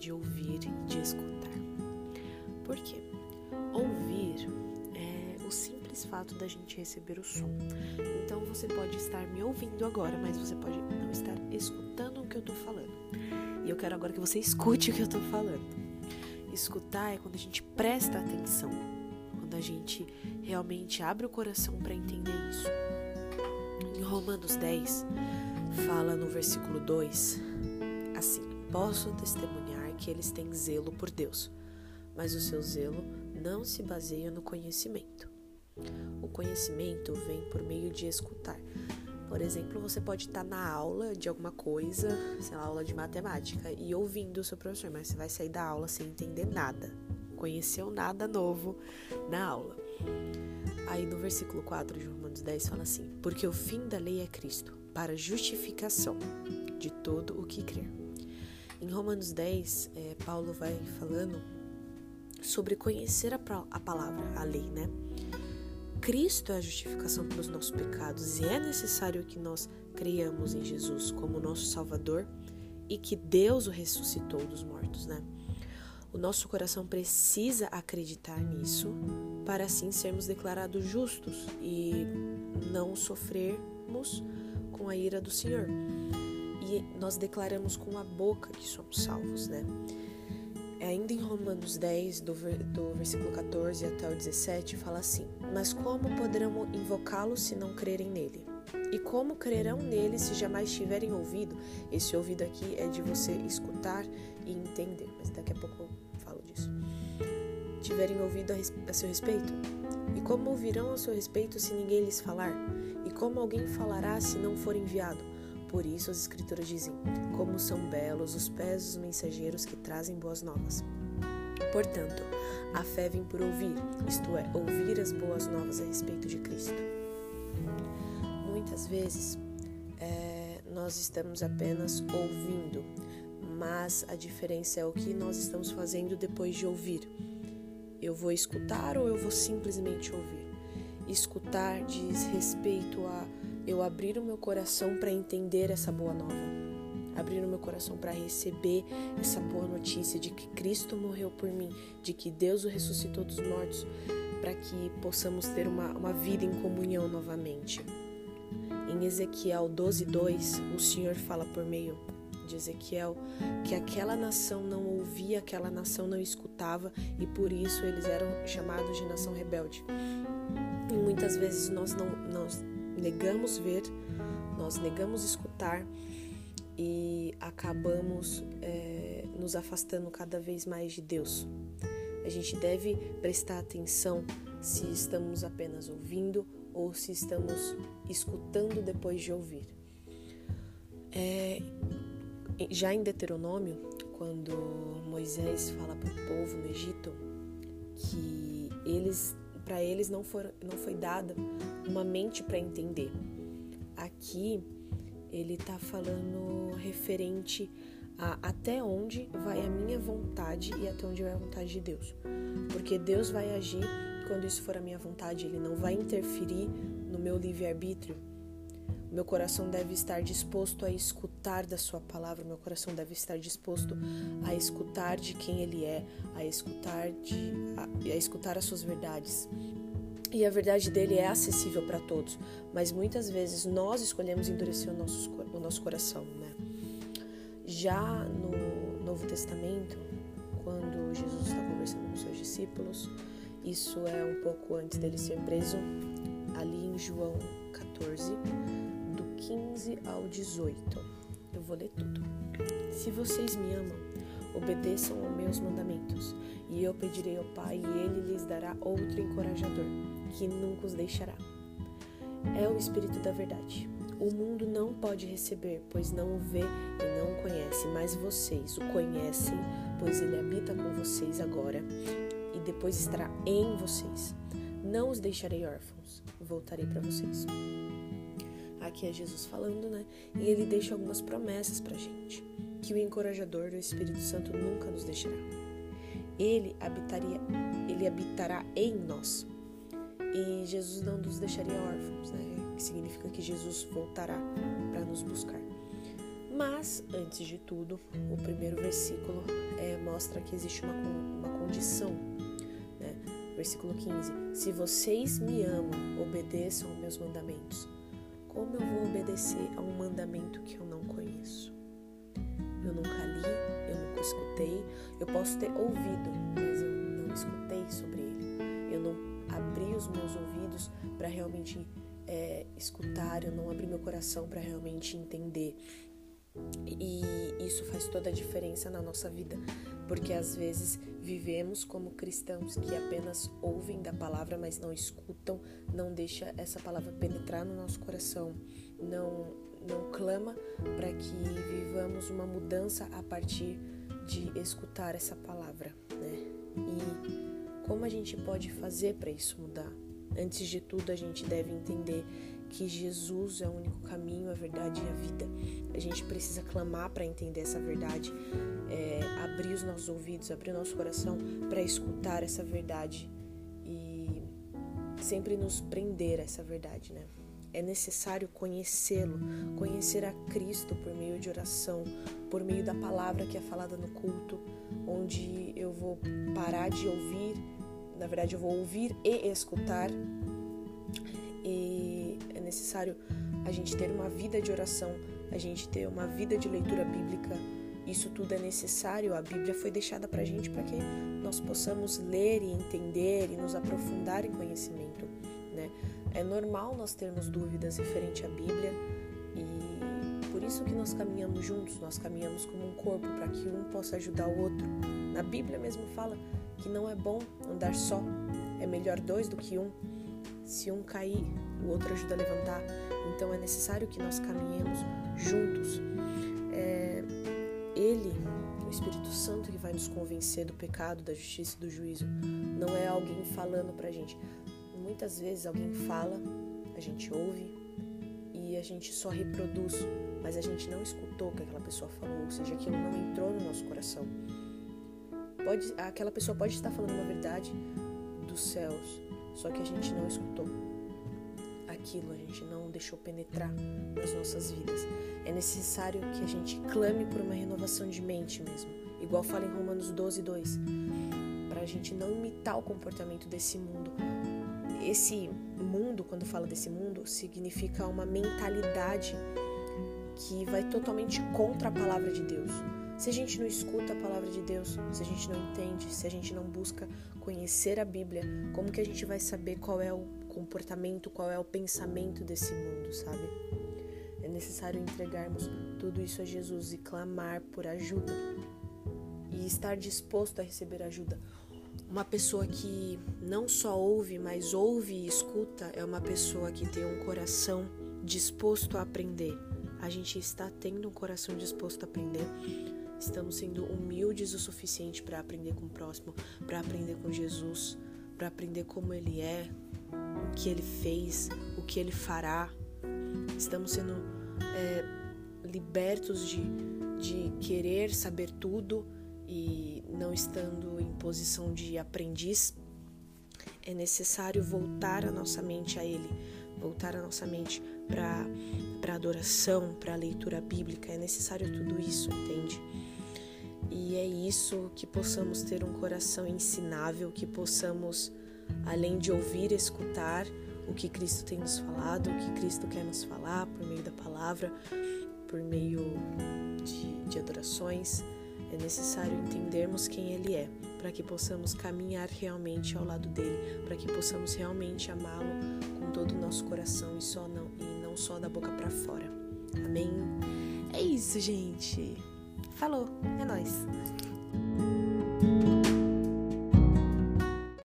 de ouvir e de escutar. Por quê? Ouvir é o simples fato da gente receber o som. Então você pode estar me ouvindo agora, mas você pode não estar escutando o que eu tô falando. E eu quero agora que você escute o que eu tô falando. Escutar é quando a gente presta atenção, quando a gente realmente abre o coração para entender isso. Em Romanos 10, fala no versículo 2 assim: Posso testemunhar que eles têm zelo por Deus, mas o seu zelo não se baseia no conhecimento. O conhecimento vem por meio de escutar. Por exemplo, você pode estar na aula de alguma coisa, sei lá, aula de matemática, e ouvindo o seu professor, mas você vai sair da aula sem entender nada. Conheceu nada novo na aula. Aí no versículo 4 de Romanos 10 fala assim: Porque o fim da lei é Cristo, para justificação de todo o que crer. Em Romanos 10, é, Paulo vai falando sobre conhecer a, a palavra, a lei, né? Cristo é a justificação pelos nossos pecados e é necessário que nós creiamos em Jesus como nosso Salvador e que Deus o ressuscitou dos mortos, né? O nosso coração precisa acreditar nisso para assim sermos declarados justos e não sofrermos com a ira do Senhor. Nós declaramos com a boca que somos salvos, né? Ainda em Romanos 10, do, do versículo 14 até o 17, fala assim: Mas como poderão invocá-lo se não crerem nele? E como crerão nele se jamais tiverem ouvido? Esse ouvido aqui é de você escutar e entender, mas daqui a pouco eu falo disso. Tiverem ouvido a, a seu respeito? E como ouvirão a seu respeito se ninguém lhes falar? E como alguém falará se não for enviado? Por isso as Escrituras dizem: Como são belos os pés dos mensageiros que trazem boas novas. Portanto, a fé vem por ouvir, isto é, ouvir as boas novas a respeito de Cristo. Muitas vezes é, nós estamos apenas ouvindo, mas a diferença é o que nós estamos fazendo depois de ouvir. Eu vou escutar ou eu vou simplesmente ouvir? Escutar diz respeito a eu abrir o meu coração para entender essa boa nova. Abrir o meu coração para receber essa boa notícia de que Cristo morreu por mim, de que Deus o ressuscitou dos mortos, para que possamos ter uma, uma vida em comunhão novamente. Em Ezequiel 12:2, o Senhor fala por meio de Ezequiel que aquela nação não ouvia, aquela nação não escutava e por isso eles eram chamados de nação rebelde. E muitas vezes nós não nós negamos ver, nós negamos escutar e acabamos é, nos afastando cada vez mais de Deus. A gente deve prestar atenção se estamos apenas ouvindo ou se estamos escutando depois de ouvir. É, já em Deuteronômio, quando Moisés fala para o povo no Egito que eles para eles não, não foi dada uma mente para entender. Aqui ele está falando referente a até onde vai a minha vontade e até onde vai a vontade de Deus. Porque Deus vai agir quando isso for a minha vontade, ele não vai interferir no meu livre-arbítrio. Meu coração deve estar disposto a escutar da Sua palavra, meu coração deve estar disposto a escutar de quem Ele é, a escutar, de, a, a escutar as Suas verdades. E a verdade dele é acessível para todos, mas muitas vezes nós escolhemos endurecer o nosso, o nosso coração, né? Já no Novo Testamento, quando Jesus está conversando com seus discípulos, isso é um pouco antes dele ser preso, ali em João 14, 15 ao 18. Eu vou ler tudo. Se vocês me amam, obedeçam aos meus mandamentos, e eu pedirei ao Pai, e ele lhes dará outro encorajador, que nunca os deixará. É o Espírito da Verdade. O mundo não pode receber, pois não o vê e não o conhece, mas vocês o conhecem, pois ele habita com vocês agora e depois estará em vocês. Não os deixarei órfãos, voltarei para vocês. Aqui é Jesus falando, né? E ele deixa algumas promessas pra gente. Que o encorajador do Espírito Santo nunca nos deixará. Ele habitaria, ele habitará em nós. E Jesus não nos deixaria órfãos, né? Que significa que Jesus voltará para nos buscar. Mas, antes de tudo, o primeiro versículo é, mostra que existe uma, uma condição. Versículo 15: Se vocês me amam, obedeçam aos meus mandamentos. Como eu vou obedecer a um mandamento que eu não conheço? Eu nunca li, eu nunca escutei, eu posso ter ouvido, mas eu não escutei sobre ele. Eu não abri os meus ouvidos para realmente é, escutar, eu não abri meu coração para realmente entender. E isso faz toda a diferença na nossa vida, porque às vezes vivemos como cristãos que apenas ouvem da palavra, mas não escutam, não deixa essa palavra penetrar no nosso coração, não não clama para que vivamos uma mudança a partir de escutar essa palavra, né? E como a gente pode fazer para isso mudar? Antes de tudo, a gente deve entender que Jesus é o único caminho, a verdade e a vida. A gente precisa clamar para entender essa verdade, é, abrir os nossos ouvidos, abrir o nosso coração para escutar essa verdade e sempre nos prender a essa verdade, né? É necessário conhecê-lo, conhecer a Cristo por meio de oração, por meio da palavra que é falada no culto, onde eu vou parar de ouvir, na verdade eu vou ouvir e escutar. E necessário a gente ter uma vida de oração, a gente ter uma vida de leitura bíblica. Isso tudo é necessário. A Bíblia foi deixada para a gente para que nós possamos ler e entender e nos aprofundar em conhecimento. Né? É normal nós termos dúvidas referente à Bíblia e por isso que nós caminhamos juntos, nós caminhamos como um corpo para que um possa ajudar o outro. Na Bíblia mesmo fala que não é bom andar só, é melhor dois do que um. Se um cair, o outro ajuda a levantar. Então é necessário que nós caminhemos juntos. É, ele, o Espírito Santo, que vai nos convencer do pecado, da justiça e do juízo. Não é alguém falando pra gente. Muitas vezes alguém fala, a gente ouve e a gente só reproduz, mas a gente não escutou o que aquela pessoa falou, ou seja, aquilo não entrou no nosso coração. Pode, aquela pessoa pode estar falando uma verdade dos céus, só que a gente não escutou aquilo, a gente não deixou penetrar nas nossas vidas. É necessário que a gente clame por uma renovação de mente mesmo, igual fala em Romanos 12, 2, para a gente não imitar o comportamento desse mundo. Esse mundo, quando fala desse mundo, significa uma mentalidade que vai totalmente contra a palavra de Deus. Se a gente não escuta a palavra de Deus, se a gente não entende, se a gente não busca conhecer a Bíblia, como que a gente vai saber qual é o comportamento, qual é o pensamento desse mundo, sabe? É necessário entregarmos tudo isso a Jesus e clamar por ajuda e estar disposto a receber ajuda. Uma pessoa que não só ouve, mas ouve e escuta é uma pessoa que tem um coração disposto a aprender. A gente está tendo um coração disposto a aprender. Estamos sendo humildes o suficiente para aprender com o próximo, para aprender com Jesus, para aprender como ele é, o que ele fez, o que ele fará. Estamos sendo é, libertos de, de querer saber tudo e não estando em posição de aprendiz. É necessário voltar a nossa mente a Ele, voltar a nossa mente para adoração, para leitura bíblica. É necessário tudo isso, entende? Isso que possamos ter um coração ensinável, que possamos além de ouvir escutar o que Cristo tem nos falado, o que Cristo quer nos falar por meio da palavra, por meio de, de adorações, é necessário entendermos quem Ele é, para que possamos caminhar realmente ao lado dele, para que possamos realmente amá-lo com todo o nosso coração e, só não, e não só da boca para fora. Amém? É isso, gente. Falou, é nóis!